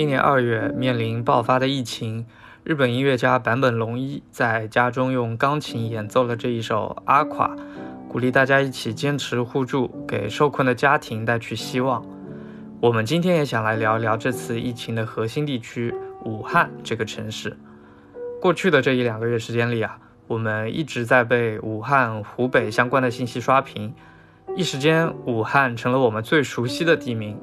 今年二月，面临爆发的疫情，日本音乐家坂本龙一在家中用钢琴演奏了这一首《阿垮》，鼓励大家一起坚持互助，给受困的家庭带去希望。我们今天也想来聊一聊这次疫情的核心地区武汉这个城市。过去的这一两个月时间里啊，我们一直在被武汉、湖北相关的信息刷屏，一时间武汉成了我们最熟悉的地名。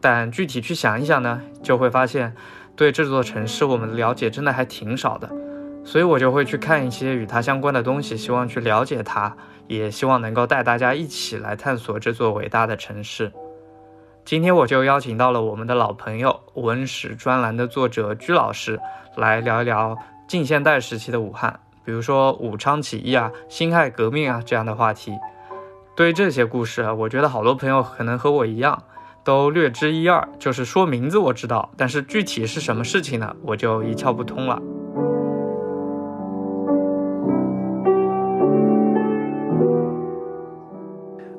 但具体去想一想呢，就会发现，对这座城市我们了解真的还挺少的，所以我就会去看一些与它相关的东西，希望去了解它，也希望能够带大家一起来探索这座伟大的城市。今天我就邀请到了我们的老朋友文史专栏的作者居老师，来聊一聊近现代时期的武汉，比如说武昌起义啊、辛亥革命啊这样的话题。对于这些故事啊，我觉得好多朋友可能和我一样。都略知一二，就是说名字我知道，但是具体是什么事情呢？我就一窍不通了。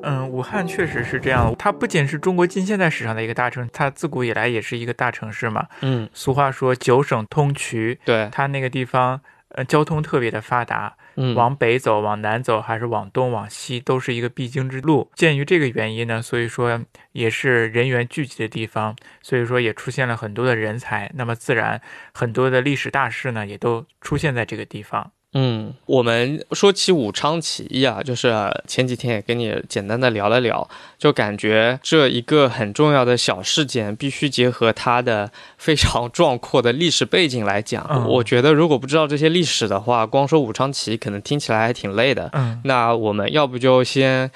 嗯，武汉确实是这样，它不仅是中国近现代史上的一个大城，它自古以来也是一个大城市嘛。嗯，俗话说九省通衢，对，它那个地方，呃，交通特别的发达。往北走，往南走，还是往东、往西，都是一个必经之路。鉴于这个原因呢，所以说也是人员聚集的地方，所以说也出现了很多的人才。那么自然，很多的历史大事呢，也都出现在这个地方。嗯，我们说起武昌起义啊，就是前几天也跟你简单的聊了聊，就感觉这一个很重要的小事件，必须结合它的非常壮阔的历史背景来讲。我觉得如果不知道这些历史的话，光说武昌起义可能听起来还挺累的。嗯，那我们要不就先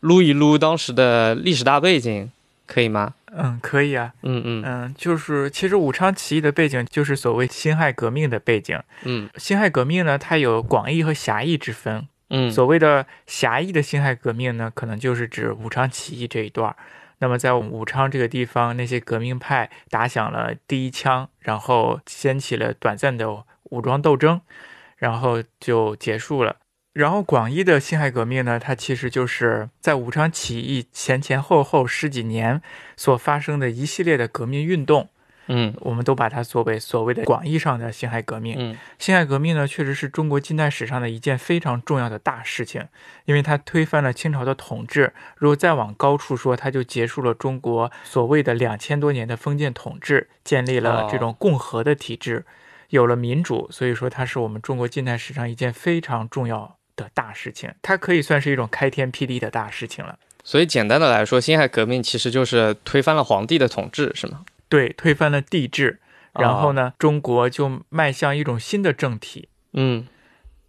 撸一撸当时的历史大背景，可以吗？嗯，可以啊，嗯嗯嗯，就是其实武昌起义的背景就是所谓辛亥革命的背景。嗯，辛亥革命呢，它有广义和狭义之分。嗯，所谓的狭义的辛亥革命呢，可能就是指武昌起义这一段。那么在武昌这个地方，那些革命派打响了第一枪，然后掀起了短暂的武装斗争，然后就结束了。然后广义的辛亥革命呢，它其实就是在武昌起义前前后后十几年所发生的一系列的革命运动，嗯，我们都把它作为所谓的广义上的辛亥革命。嗯，辛亥革命呢，确实是中国近代史上的一件非常重要的大事情，因为它推翻了清朝的统治。如果再往高处说，它就结束了中国所谓的两千多年的封建统治，建立了这种共和的体制，有了民主。所以说，它是我们中国近代史上一件非常重要。的大事情，它可以算是一种开天辟地的大事情了。所以简单的来说，辛亥革命其实就是推翻了皇帝的统治，是吗？对，推翻了帝制，然后呢，中国就迈向一种新的政体。嗯，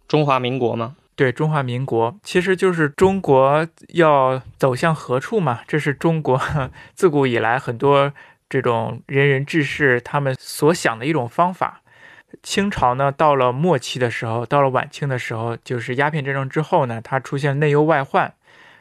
中华民国吗？对，中华民国其实就是中国要走向何处嘛？这是中国 自古以来很多这种仁人志士他们所想的一种方法。清朝呢，到了末期的时候，到了晚清的时候，就是鸦片战争之后呢，它出现内忧外患。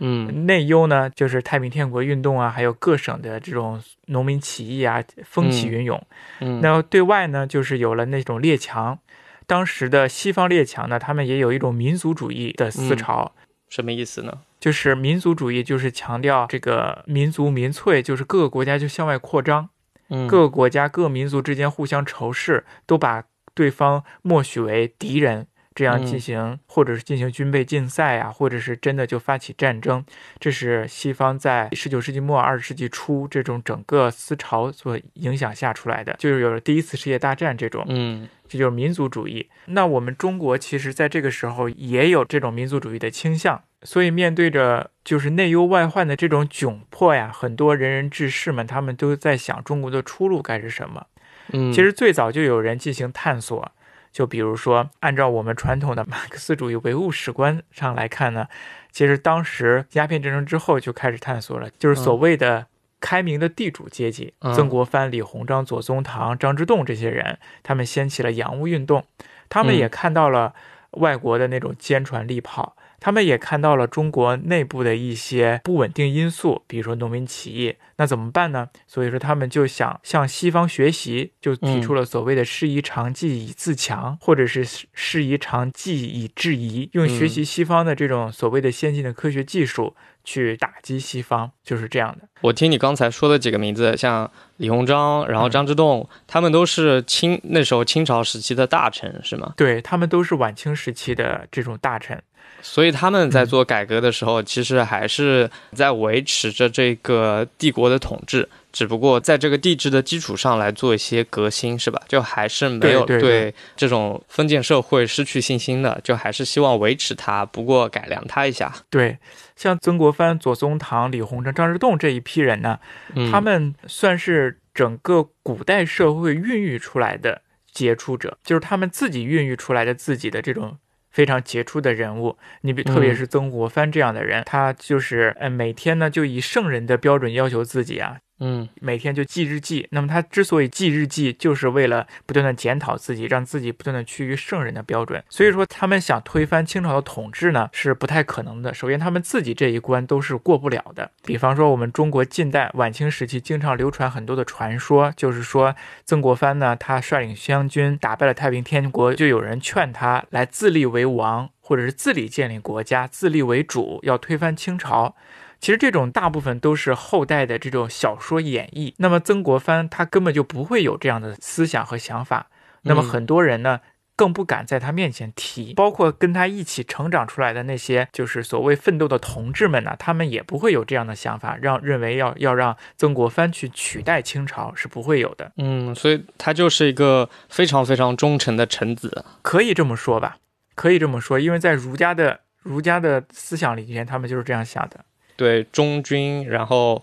嗯，内忧呢，就是太平天国运动啊，还有各省的这种农民起义啊，风起云涌。嗯，那对外呢，就是有了那种列强。当时的西方列强呢，他们也有一种民族主义的思潮。什么意思呢？就是民族主义，就是强调这个民族民粹，就是各个国家就向外扩张。嗯，各个国家各民族之间互相仇视，都把。对方默许为敌人，这样进行，或者是进行军备竞赛啊，或者是真的就发起战争，这是西方在十九世纪末二十世纪初这种整个思潮所影响下出来的，就是有了第一次世界大战这种，嗯，这就是民族主义。那我们中国其实在这个时候也有这种民族主义的倾向，所以面对着就是内忧外患的这种窘迫呀，很多仁人志士们他们都在想中国的出路该是什么。嗯，其实最早就有人进行探索，就比如说，按照我们传统的马克思主义唯物史观上来看呢，其实当时鸦片战争之后就开始探索了，就是所谓的开明的地主阶级，曾国藩、李鸿章、左宗棠、张之洞这些人，他们掀起了洋务运动，他们也看到了外国的那种坚船利炮，他们也看到了中国内部的一些不稳定因素，比如说农民起义，那怎么办呢？所以说他们就想向西方学习，就提出了所谓的“师夷长技以自强”，或者是“师夷长技以制夷”，用学习西方的这种所谓的先进的科学技术去打击西方，就是这样的。我听你刚才说的几个名字，像李鸿章，然后张之洞，他们都是清那时候清朝时期的大臣，是吗？对他们都是晚清时期的这种大臣。所以他们在做改革的时候，其实还是在维持着这个帝国的统治，只不过在这个帝制的基础上来做一些革新，是吧？就还是没有对这种封建社会失去信心的，就还是希望维持它，不过改良它一下。对，像曾国藩、左宗棠、李鸿章、张之洞这一批人呢，他们算是整个古代社会孕育出来的杰出者，就是他们自己孕育出来的自己的这种。非常杰出的人物，你比特别是曾国藩这样的人，他就是呃每天呢就以圣人的标准要求自己啊，嗯，每天就记日记。那么他之所以记日记，就是为了不断的检讨自己，让自己不断的趋于圣人的标准。所以说他们想推翻清朝的统治呢，是不太可能的。首先他们自己这一关都是过不了的。比方说我们中国近代晚清时期经常流传很多的传说，就是说曾国藩呢，他率领湘军打败了太平天国，就有人劝他来自立为王，或者是自立建立国家，自立为主，要推翻清朝。其实这种大部分都是后代的这种小说演绎。那么曾国藩他根本就不会有这样的思想和想法。那么很多人呢，更不敢在他面前提。包括跟他一起成长出来的那些就是所谓奋斗的同志们呢，他们也不会有这样的想法，让认为要要让曾国藩去取代清朝是不会有的。嗯，所以他就是一个非常非常忠诚的臣子，可以这么说吧？可以这么说，因为在儒家的儒家的思想里面，他们就是这样想的。对忠君，然后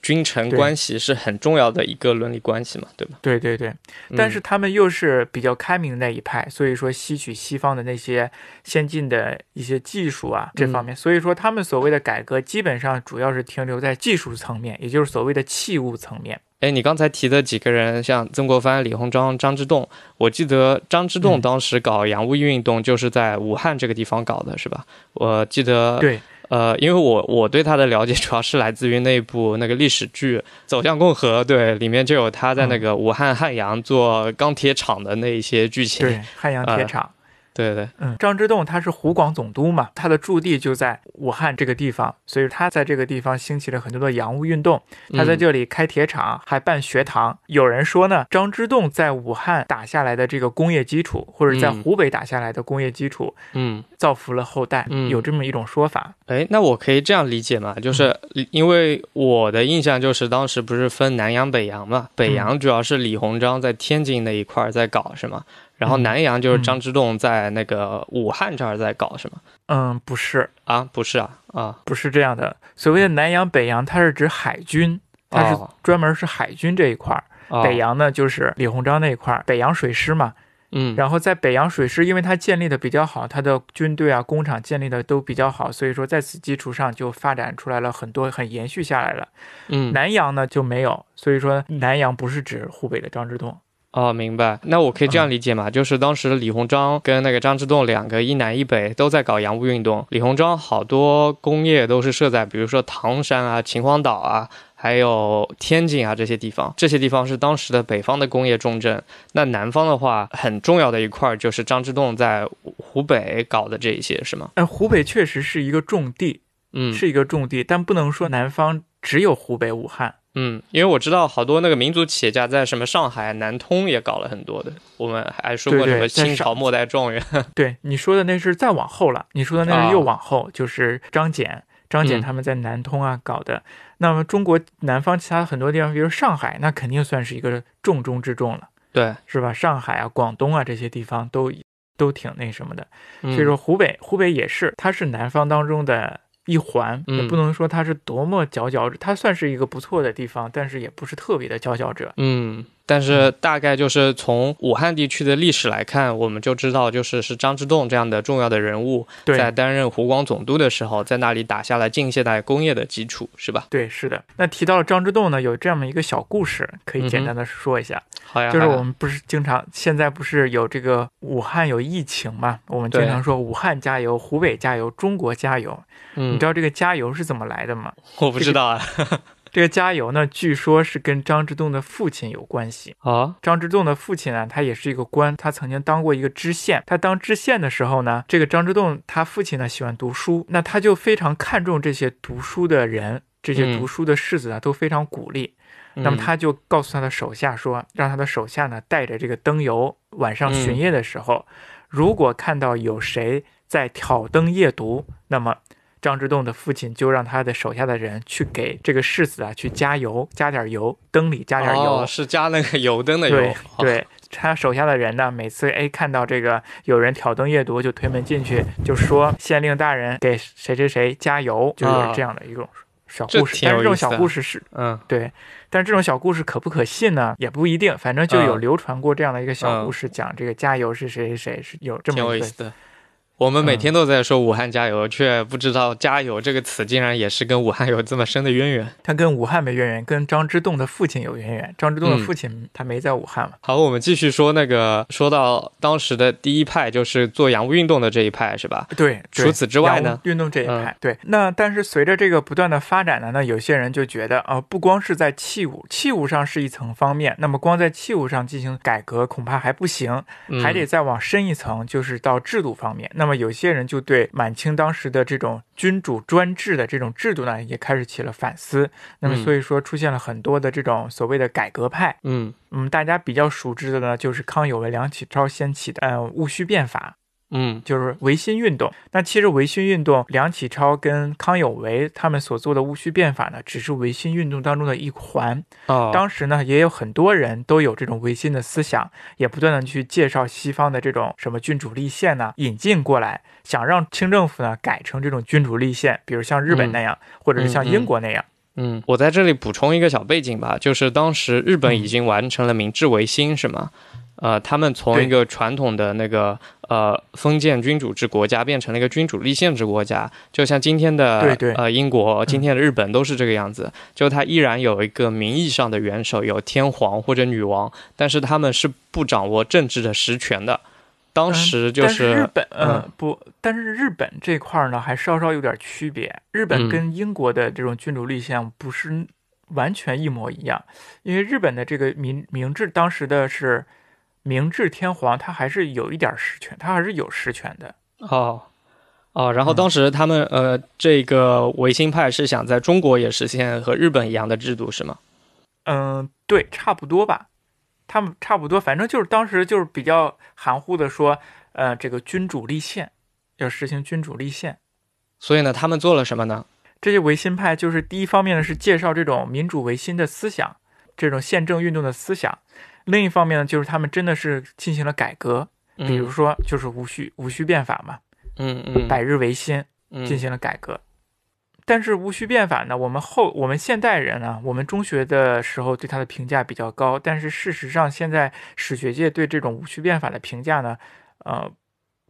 君臣关系是很重要的一个伦理关系嘛，对吧？对对对，但是他们又是比较开明的那一派，所以说吸取西方的那些先进的一些技术啊这方面，所以说他们所谓的改革基本上主要是停留在技术层面，也就是所谓的器物层面。哎，你刚才提的几个人，像曾国藩、李鸿章、张之洞，我记得张之洞当时搞洋务运动就是在武汉这个地方搞的，是吧？我记得对。呃，因为我我对他的了解主要是来自于那部那个历史剧《走向共和》，对，里面就有他在那个武汉汉阳做钢铁厂的那一些剧情。对，汉阳铁厂。对对，嗯，张之洞他是湖广总督嘛，他的驻地就在武汉这个地方，所以他在这个地方兴起了很多的洋务运动。他在这里开铁厂，还办学堂。有人说呢，张之洞在武汉打下来的这个工业基础，或者在湖北打下来的工业基础，嗯，造福了后代，有这么一种说法。哎，那我可以这样理解嘛？就是因为我的印象就是当时不是分南洋北洋嘛，北洋主要是李鸿章在天津那一块在搞，是吗？然后南洋就是张之洞在那个武汉这儿在搞，是吗？嗯，不是啊，不是啊，啊，不是这样的。所谓的南洋、北洋，它是指海军，它是专门是海军这一块儿。北洋呢，就是李鸿章那一块儿，北洋水师嘛。嗯。然后在北洋水师，因为它建立的比较好，它的军队啊、工厂建立的都比较好，所以说在此基础上就发展出来了很多，很延续下来了。嗯。南洋呢就没有，所以说南洋不是指湖北的张之洞。哦，明白。那我可以这样理解嘛？就是当时李鸿章跟那个张之洞两个一南一北都在搞洋务运动。李鸿章好多工业都是设在，比如说唐山啊、秦皇岛啊，还有天津啊这些地方。这些地方是当时的北方的工业重镇。那南方的话，很重要的一块就是张之洞在湖北搞的这一些，是吗？哎，湖北确实是一个重地，嗯，是一个重地，但不能说南方只有湖北、武汉。嗯，因为我知道好多那个民族企业家在什么上海、南通也搞了很多的。我们还说过什么清朝末代状元。对，你说的那是再往后了。你说的那是又往后，就是张謇、张謇他们在南通啊搞的。那么中国南方其他很多地方，比如上海，那肯定算是一个重中之重了。对，是吧？上海啊、广东啊这些地方都都挺那什么的。所以说湖北，湖北也是，它是南方当中的。一环也不能说它是多么佼佼者，它算是一个不错的地方，但是也不是特别的佼佼者。嗯，但是大概就是从武汉地区的历史来看，我们就知道，就是是张之洞这样的重要的人物，在担任湖广总督的时候，在那里打下了近现代工业的基础，是吧？对，是的。那提到了张之洞呢，有这么一个小故事，可以简单的说一下。好呀，好呀就是我们不是经常现在不是有这个武汉有疫情嘛？我们经常说武汉加油，湖北加油，中国加油。嗯你嗯知，道这个加油是怎么来的吗？我不知道啊。这个加油呢，据说是跟张之洞的父亲有关系。啊，张之洞的父亲呢，他也是一个官，他曾经当过一个知县。他当知县的时候呢，这个张之洞他父亲呢喜欢读书，那他就非常看重这些读书的人，这些嗯读书的士子啊都非常鼓励。那么嗯他就告诉他的手下说，让他的手下呢带着这个灯油，晚上嗯巡夜的时候，如果看到有谁在挑灯夜读，那么张之洞的父亲就让他的手下的人去给这个世子啊去加油，加点油，灯里加点油。哦，是加那个油灯的油。对他手下的人呢，每次哎看到这个有人挑灯夜读，就推门进去，就说县令大人给谁谁谁加油，就是这样的一种小故事。但是这种小故事是嗯对，但是这种小故事可不可信呢？也不一定，反正就有嗯流传过这样的一个小嗯故事，讲这个加油是谁谁谁是有这么一个意思的。我们每嗯天都在说武汉加油，却不知道“加油”这个词竟然也是跟武汉有这么深的渊源。他跟武汉没渊源，跟张之洞的父亲有渊源。张之洞的嗯父亲他没在武汉嘛？好，我们继续说那个，说到当时的第一派，就是做洋务运动的这一派，是吧？对，对除此之外呢运动这一嗯派，对。那但是随着这个不断的发展呢，那有些人就觉得啊、不光是在器物，器物上是一层方面，那么光在器物上进行改革恐怕还不行，嗯还得再往深一层，就是到制度方面。那么有些人就对满清当时的这种君主专制的这种制度呢，也开始起了反思。那么嗯所以说出现了很多的这种所谓的改革派。嗯嗯，大家比较熟知的呢，就是康有为、梁启超掀起的呃戊戌变法。嗯就是维新运动。那其实维新运动，梁启超跟康有为他们所做的戊戌变法呢，只是维新运动当中的一环。哦，当时呢，也有很多人都有这种维新的思想，也不断的去介绍西方的这种什么君主立宪呐、引进过来，想让清政府呢改成这种君主立宪，比如像日本那样，或者是像英国那样。嗯，我在这里补充一个小背景吧，就是当时日本嗯已经完成了明治维新，是吗？呃，他们从一个传统的那个呃封建君主制国家变成了一个君主立宪制国家，就像今天的对对呃英国、今天的日本都是这个样子。就它依然有一个名义上的元首，有天皇或者女王，但是他们是不掌握政治的实权的。当时就但是日本，嗯呃，不，但是日本这块儿呢，还稍稍有点区别。日本嗯跟英国的这种君主立宪不是完全一模一样，因为日本的这个明明治当时的是明治天皇，他还是有一点实权，他还是有实权的。哦哦，然后嗯当时他们、呃，这个维新派是想在中国也实现和日本一样的制度，是吗？嗯，对，差不多吧，他们差不多，反正就是当时就是比较含糊的说，呃，这个君主立宪要实行君主立宪。所以呢，他们做了什么呢？这些维新派就是第一方面呢是介绍这种民主维新的思想，这种宪政运动的思想；另一方面呢，就是他们真的是进行了改革，比如说就是戊戌戊戌变法嘛，嗯嗯百日维新嗯进行了改革。但是戊戌变法呢，我们后我们现代人呢，我们中学的时候对它的评价比较高，但是事实上现在史学界对这种戊戌变法的评价呢，呃，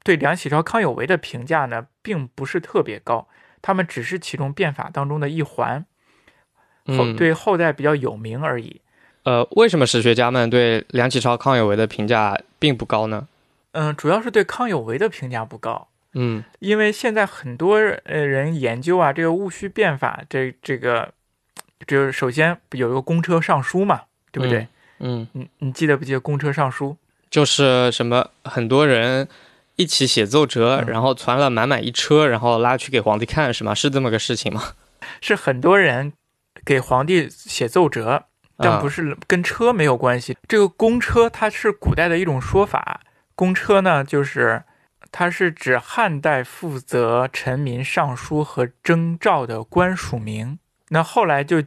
对梁启超、康有为的评价呢，并不是特别高，他们只是其中变法当中的一环，后嗯对后代比较有名而已。呃，为什么史学家们对梁启超、康有为的评价并不高呢？嗯，主要是对康有为的评价不高。嗯因为现在很多呃人研究啊，这个戊戌变法，这这个，就是首先有一个公车上书嘛，对不对？嗯，你你记得不记得公车上书？就是什么很多人一起写奏折，嗯然后传了满满一车，然后拉去给皇帝看，是吗？是这么个事情吗？是很多人给皇帝写奏折，但不是。跟车没有关系。这个公车它是古代的一种说法，公车呢就是它是指汉代负责臣民上书和征召的官署名，那后来就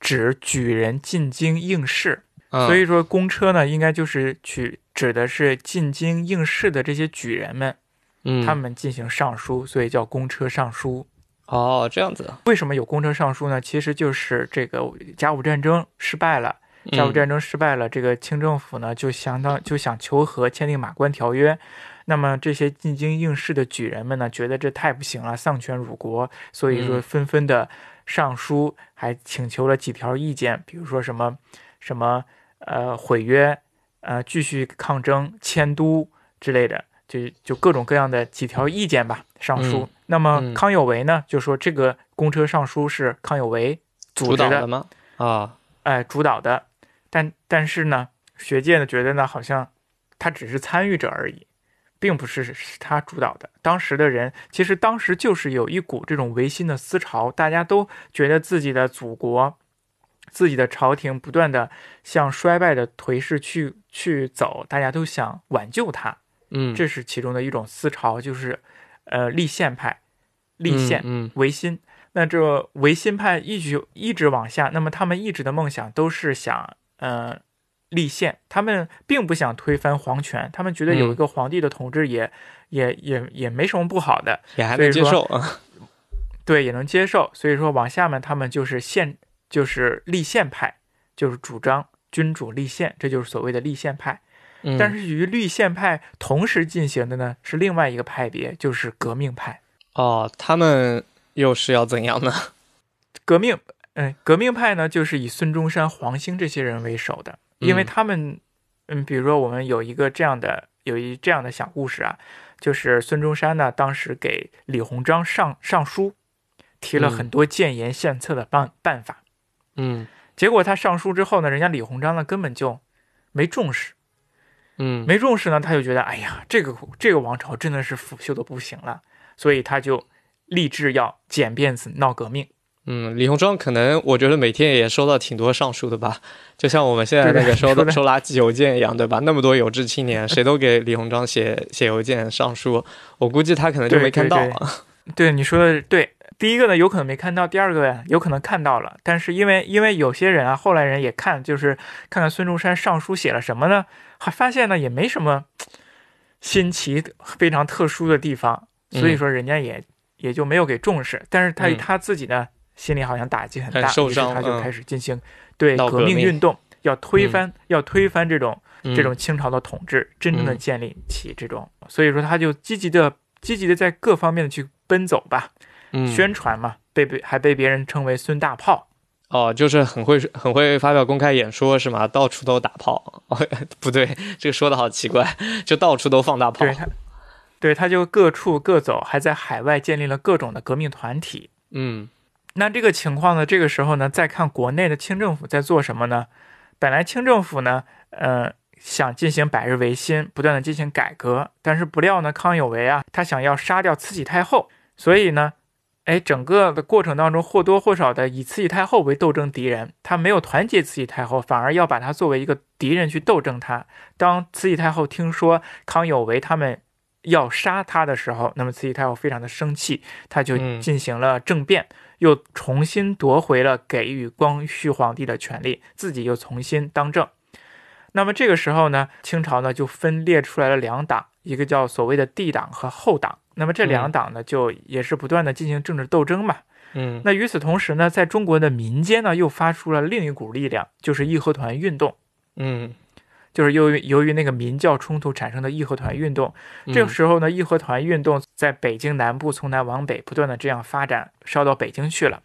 指举人进京应试。嗯所以说，公车呢，应该就是取指的是进京应试的这些举人们，嗯，他们进行上书，所以叫公车上书。哦这样子，为什么有公车上书呢？其实就是这个甲午战争失败了，甲午战争失败了，这个清政府呢就相当就想求和，签订马关条约。那么这些进京应试的举人们呢，觉得这太不行了，丧权辱国，所以说纷纷的上书，还请求了几条意见，比如说什么什么呃毁约，呃继续抗争，迁都之类的，就就各种各样的几条意见吧，上书。那么康有为呢，就说这个公车上书是康有为组织的吗？啊，哎，主导的。但但是呢，学界呢觉得呢，好像他只是参与者而已。并不是是他主导的。当时的人其实当时就是有一股这种维新的思潮，大家都觉得自己的祖国、自己的朝廷不断的向衰败的颓势去去走，大家都想挽救它。嗯，这是其中的一种思潮，就是呃立宪派、立宪、维新。那这维新派一直一直往下，那么他们一直的梦想都是想呃。立宪，他们并不想推翻皇权，他们觉得有一个皇帝的统治也也也也没什么不好的，也还能接受啊。对，也能接受。所以说，往下面他们就是宪，就是立宪派，就是主张君主立宪，这就是所谓的立宪派。但是与立宪派同时进行的呢，是另外一个派别，就是革命派。哦，他们又是要怎样呢？革命，嗯，革命派呢，就是以孙中山、黄兴这些人为首的。因为他们，嗯，比如说我们有一个这样的有一这样的小故事啊，就是孙中山呢当时给李鸿章上上书，提了很多建言献策的办办法，嗯，结果他上书之后呢，人家李鸿章呢根本就没重视，嗯，没重视呢，他就觉得哎呀，这个这个王朝真的是腐朽的不行了，所以他就立志要剪辫子闹革命。嗯，李鸿章可能我觉得每天也收到挺多上书的吧，就像我们现在那个收收垃圾邮件一样，对吧？那么多有志青年，谁都给李鸿章写写邮件上书，我估计他可能就没看到。对你说的对，第一个呢有可能没看到，第二个有可能看到了，但是因为因为有些人啊，后来人也看，就是看看孙中山上书写了什么呢，还发现呢也没什么新奇非常特殊的地方，所以说人家也也就没有给重视，但是他他自己呢。心里好像打击很大，于是他就开始进行对革命运动，要推翻，要推翻这种这种清朝的统治，真正的建立起这种。所以说，他就积极的积极的在各方面的去奔走吧，宣传嘛，被被还被别人称为孙大炮。哦，就是很会很会发表公开演说是吗？到处都打炮？哦，不对，这个说的好奇怪，就到处都放大炮。对，他对他就各处各走，还在海外建立了各种的革命团体。嗯。那这个情况呢？这个时候呢，再看国内的清政府在做什么呢？本来清政府呢，呃，想进行百日维新，不断的进行改革，但是不料呢，康有为啊，他想要杀掉慈禧太后，所以呢，哎，整个的过程当中或多或少的以慈禧太后为斗争敌人，他没有团结慈禧太后，反而要把她作为一个敌人去斗争他。当慈禧太后听说康有为他们要杀他的时候，那么慈禧太后非常的生气，他就进行了政变。又重新夺回了给予光绪皇帝的权利，自己又重新当政。那么这个时候呢，清朝呢就分裂出来了两党，一个叫所谓的帝党和后党。那么这两党呢，就也是不断的进行政治斗争嘛。嗯，那与此同时呢，在中国的民间呢，又发出了另一股力量，就是义和团运动。嗯。就是由于由于那个民教冲突产生的义和团运动，这个时候呢，义和团运动在北京南部从南往北不断的这样发展，烧到北京去了。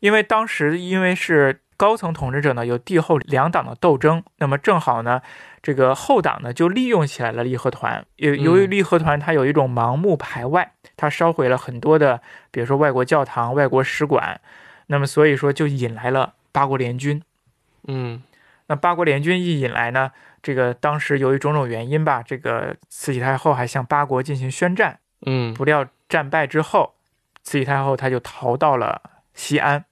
因为当时因为是高层统治者呢有帝后两党的斗争，那么正好呢，这个后党呢就利用起来了义和团。由由于义和团它有一种盲目排外，它烧毁了很多的，比如说外国教堂、外国使馆，那么所以说就引来了八国联军。嗯，那八国联军一引来呢？这个当时由于种种原因吧，这个慈禧太后还向八国进行宣战，嗯，不料战败之后，慈禧太后她就逃到了西安，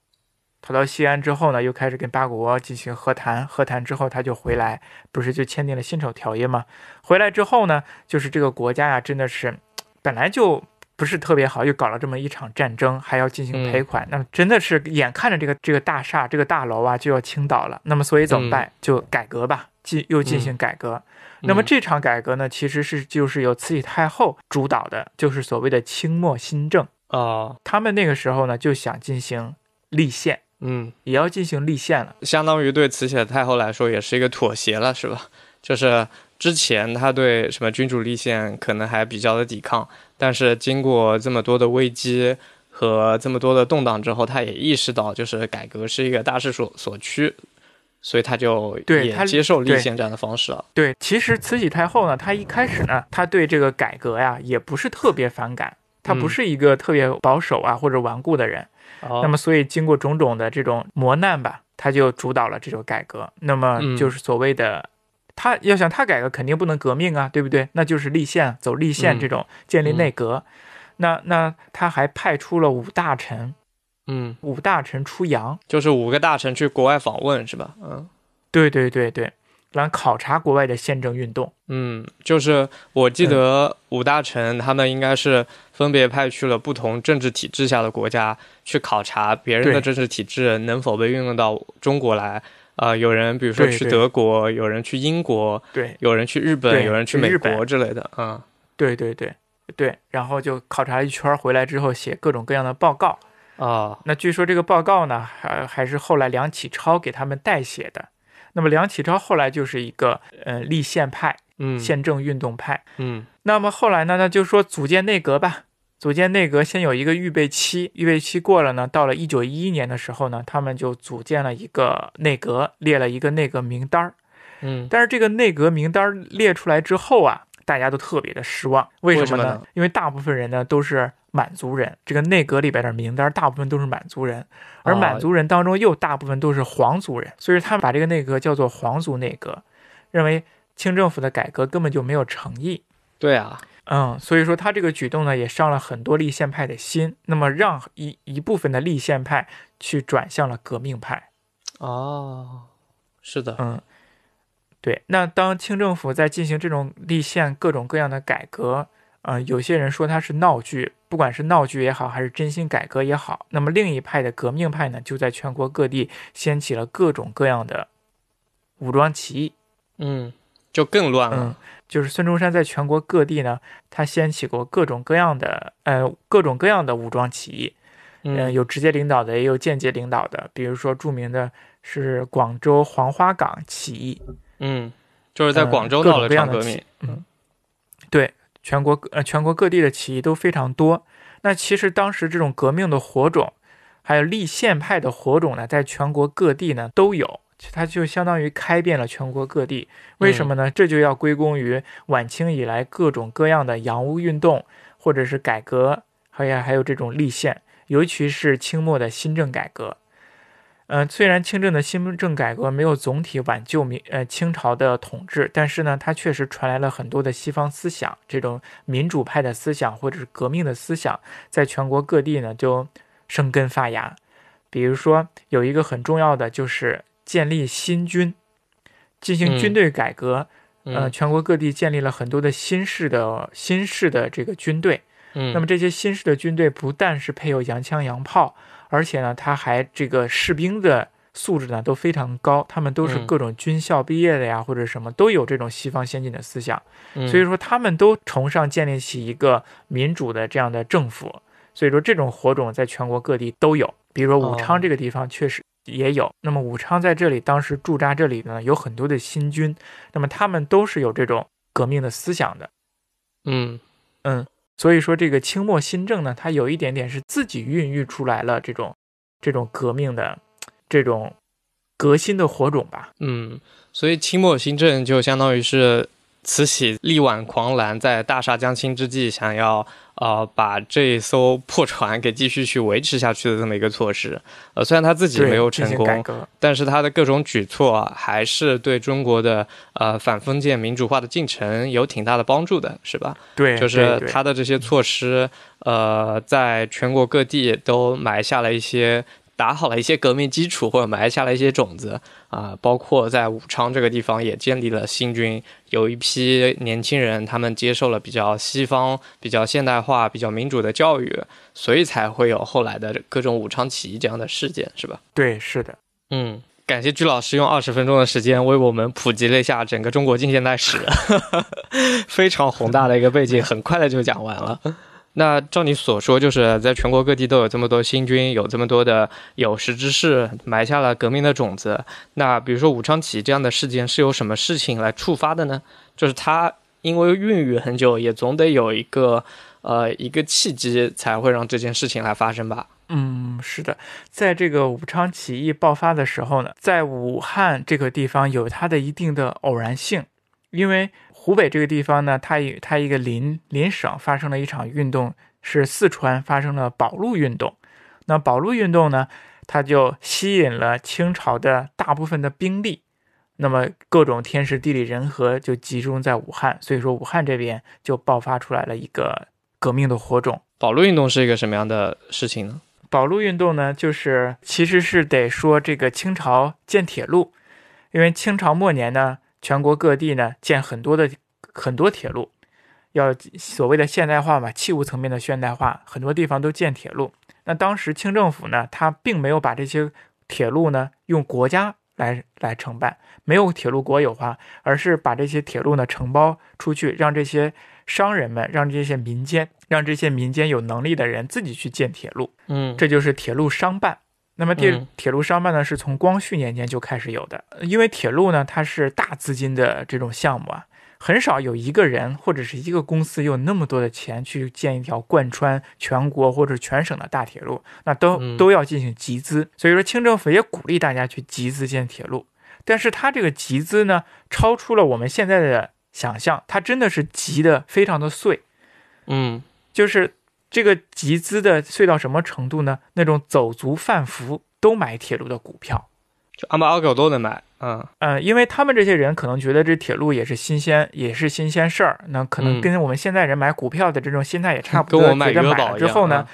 逃到西安之后呢，又开始跟八国进行和谈，和谈之后他就回来，不是就签订了辛丑条约吗？回来之后呢，就是这个国家呀，真的是本来就。不是特别好，又搞了这么一场战争，还要进行赔款，那么真的是眼看着这个这个大厦、这个大楼啊就要倾倒了。那么所以怎么办？就改革吧，进又进行改革。那么这场改革呢，其实是就是由慈禧太后主导的，就是所谓的清末新政啊。他们那个时候呢就想进行立宪，嗯，也要进行立宪了。相当于对慈禧太后来说也是一个妥协了，是吧？就是之前他对什么君主立宪可能还比较的抵抗，但是经过这么多的危机和这么多的动荡之后，他也意识到就是改革是一个大势所所趋。所以他就也接受立宪这样的方式了。对，其实慈禧太后呢，她一开始呢，她对这个改革呀，也不是特别反感。她不是一个特别保守啊或者顽固的人。那么，所以经过种种的这种磨难吧，他就主导了这种改革。那么就是所谓的，他要想他改革，肯定不能革命啊，对不对？那就是立宪，走立宪这种建立内阁。那那他还派出了五大臣。嗯，五大臣出洋，就是五个大臣去国外访问，是吧？嗯，对对对对，来考察国外的宪政运动。嗯，就是我记得五大臣他们应该是分别派去了不同政治体制下的国家去考察别人的政治体制能否被运用到中国来。啊，有人比如说去德国，有人去英国，对，有人去日本，有人去美国之类的。嗯，对对对对，然后就考察一圈回来之后，写各种各样的报告。啊，那据说这个报告呢，还还是后来梁启超给他们代写的。那么梁启超后来就是一个呃立宪派，嗯，宪政运动派，嗯。那么后来呢，那就说组建内阁吧。组建内阁先有一个预备期，预备期过了呢，到了一九一一年的时候呢，他们就组建了一个内阁，列了一个内阁名单儿，嗯。但是这个内阁名单列出来之后啊，大家都特别的失望。为什么呢？因为大部分人呢都是。满族人，这个内阁里边的名单大部分都是满族人，而满族人当中又大部分都是皇族人，所以他们把这个内阁叫做皇族内阁，认为清政府的改革根本就没有诚意。对啊，嗯，所以说他这个举动呢，也伤了很多立宪派的心，那么让一一部分的立宪派去转向了革命派。哦，是的，嗯，对。那当清政府在进行这种立宪各种各样的改革。呃，有些人说他是闹剧，不管是闹剧也好，还是真心改革也好，那么另一派的革命派呢，就在全国各地掀起了各种各样的武装起义，嗯，就更乱了。嗯，就是孙中山在全国各地呢，他掀起过各种各样的呃各种各样的武装起义，嗯，有直接领导的，也有间接领导的，比如说著名的是广州黄花岗起义，嗯，就是在广州闹了场革命，嗯，对。全国呃，全国各地的起义都非常多。那其实当时这种革命的火种，还有立宪派的火种呢，在全国各地呢都有。它就相当于开遍了全国各地。为什么呢？这就要归功于晚清以来各种各样的洋务运动，或者是改革，还有还有这种立宪，尤其是清末的新政改革。嗯，虽然清政的新政改革没有总体挽救明呃清朝的统治，但是呢，它确实传来了很多的西方思想，这种民主派的思想或者是革命的思想，在全国各地呢就生根发芽。比如说，有一个很重要的就是建立新军，进行军队改革。呃，全国各地建立了很多的新式的新式的这个军队。嗯，那么这些新式的军队不但是配有洋枪洋炮。而且呢，他还这个士兵的素质呢都非常高，他们都是各种军校毕业的呀，或者什么都有这种西方先进的思想，所以说他们都崇尚建立起一个民主的这样的政府，所以说这种火种在全国各地都有，比如说武昌这个地方确实也有。那么武昌在这里当时驻扎这里呢有很多的新军，那么他们都是有这种革命的思想的，嗯。嗯。所以说，这个清末新政呢，它有一点点是自己孕育出来了这种，这种革命的，这种革新的火种吧。嗯，所以清末新政就相当于是。慈禧力挽狂澜，在大厦将倾之际，想要呃把这艘破船给继续去维持下去的这么一个措施。呃，虽然他自己没有成功，但是他的各种举措还是对中国的呃反封建民主化的进程有挺大的帮助的，是吧？对，就是他的这些措施，呃，在全国各地都埋下了一些。打好了一些革命基础，或者埋下了一些种子啊，包括在武昌这个地方也建立了新军，有一批年轻人，他们接受了比较西方、比较现代化、比较民主的教育，所以才会有后来的各种武昌起义这样的事件，是吧？对，是的。嗯，感谢鞠老师用二十分钟的时间为我们普及了一下整个中国近现代史，非常宏大的一个背景，很快的就讲完了。那照你所说，就是在全国各地都有这么多新军，有这么多的有识之士埋下了革命的种子。那比如说武昌起义这样的事件，是由什么事情来触发的呢？就是它因为孕育很久，也总得有一个呃一个契机才会让这件事情来发生吧？嗯，是的，在这个武昌起义爆发的时候呢，在武汉这个地方有它的一定的偶然性，因为。湖北这个地方呢，它一它一个邻邻省发生了一场运动，是四川发生了保路运动。那保路运动呢，它就吸引了清朝的大部分的兵力，那么各种天时地利人和就集中在武汉，所以说武汉这边就爆发出来了一个革命的火种。保路运动是一个什么样的事情呢？保路运动呢，就是其实是得说这个清朝建铁路，因为清朝末年呢。全国各地呢建很多的很多铁路，要所谓的现代化嘛，器物层面的现代化，很多地方都建铁路。那当时清政府呢，他并没有把这些铁路呢用国家来来承办，没有铁路国有化，而是把这些铁路呢承包出去，让这些商人们，让这些民间，让这些民间有能力的人自己去建铁路。嗯，这就是铁路商办。那么铁铁路商办呢，是从光绪年间就开始有的。因为铁路呢，它是大资金的这种项目啊，很少有一个人或者是一个公司有那么多的钱去建一条贯穿全国或者全省的大铁路，那都都要进行集资。所以说，清政府也鼓励大家去集资建铁路。但是它这个集资呢，超出了我们现在的想象，它真的是集的非常的碎。嗯，就是。这个集资的碎到什么程度呢？那种走卒贩夫都买铁路的股票，就阿猫阿狗都能买。嗯嗯，因为他们这些人可能觉得这铁路也是新鲜，也是新鲜事儿。那可能跟我们现在人买股票的这种心态也差不多。跟我买买了之后呢，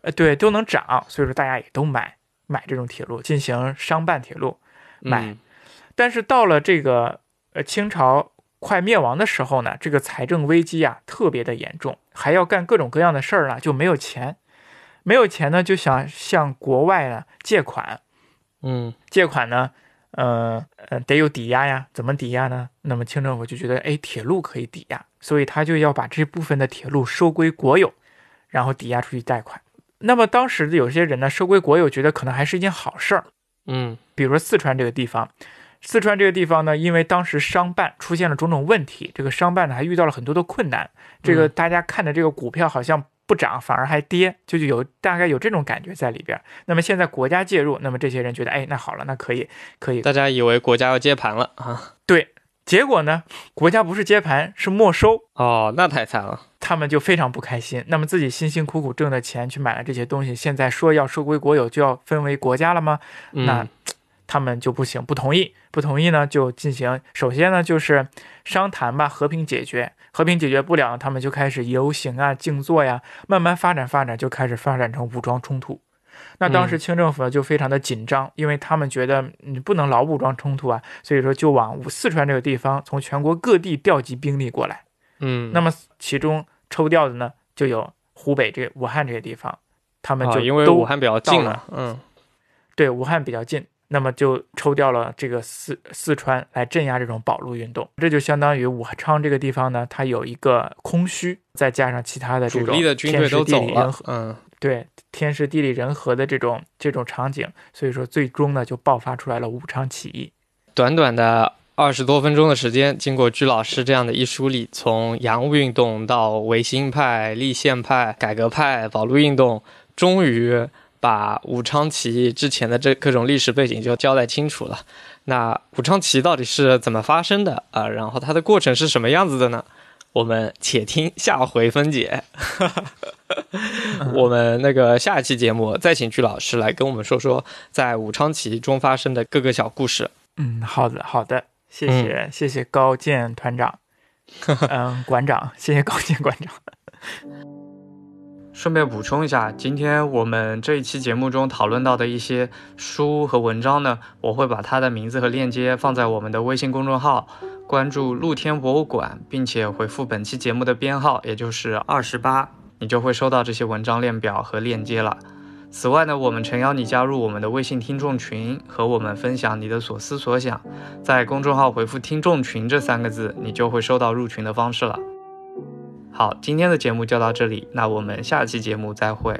呃，对，都能涨，所以说大家也都买买这种铁路进行商办铁路买。但是到了这个呃清朝。快灭亡的时候呢，这个财政危机啊特别的严重，还要干各种各样的事儿呢，就没有钱，没有钱呢就想向国外呢借款，嗯，借款呢，呃呃得有抵押呀，怎么抵押呢？那么清政府就觉得，哎，铁路可以抵押，所以他就要把这部分的铁路收归国有，然后抵押出去贷款。那么当时的有些人呢，收归国有，觉得可能还是一件好事儿，嗯，比如说四川这个地方。四川这个地方呢，因为当时商办出现了种种问题，这个商办呢还遇到了很多的困难。这个大家看的这个股票好像不涨，反而还跌，就有大概有这种感觉在里边。那么现在国家介入，那么这些人觉得，哎，那好了，那可以，可以。大家以为国家要接盘了啊？对，结果呢，国家不是接盘，是没收。哦，那太惨了，他们就非常不开心。那么自己辛辛苦苦挣的钱去买了这些东西，现在说要收归国有，就要分为国家了吗？那。他们就不行，不同意，不同意呢，就进行首先呢就是商谈吧，和平解决，和平解决不了，他们就开始游行啊、静坐呀，慢慢发展发展，就开始发展成武装冲突。那当时清政府呢就非常的紧张，因为他们觉得你不能老武装冲突啊，所以说就往四川这个地方从全国各地调集兵力过来。嗯，那么其中抽调的呢就有湖北这武汉这些地方，他们就因为武汉比较近了，嗯，对，武汉比较近。那么就抽调了这个四四川来镇压这种保路运动，这就相当于武昌这个地方呢，它有一个空虚，再加上其他的这种天时地利人和，嗯，对，天时地利人和的这种这种场景，所以说最终呢就爆发出来了武昌起义。短短的二十多分钟的时间，经过居老师这样的一梳理，从洋务运动到维新派、立宪派、改革派、保路运动，终于。把武昌起义之前的这各种历史背景就交代清楚了。那武昌起义到底是怎么发生的啊？然后它的过程是什么样子的呢？我们且听下回分解。我们那个下一期节目再请鞠老师来跟我们说说在武昌起义中发生的各个小故事。嗯，好的，好的，谢谢，谢谢高健团长，嗯，馆长，谢谢高健馆长。顺便补充一下，今天我们这一期节目中讨论到的一些书和文章呢，我会把它的名字和链接放在我们的微信公众号，关注露天博物馆，并且回复本期节目的编号，也就是二十八，你就会收到这些文章列表和链接了。此外呢，我们诚邀你加入我们的微信听众群，和我们分享你的所思所想，在公众号回复“听众群”这三个字，你就会收到入群的方式了。好，今天的节目就到这里，那我们下期节目再会。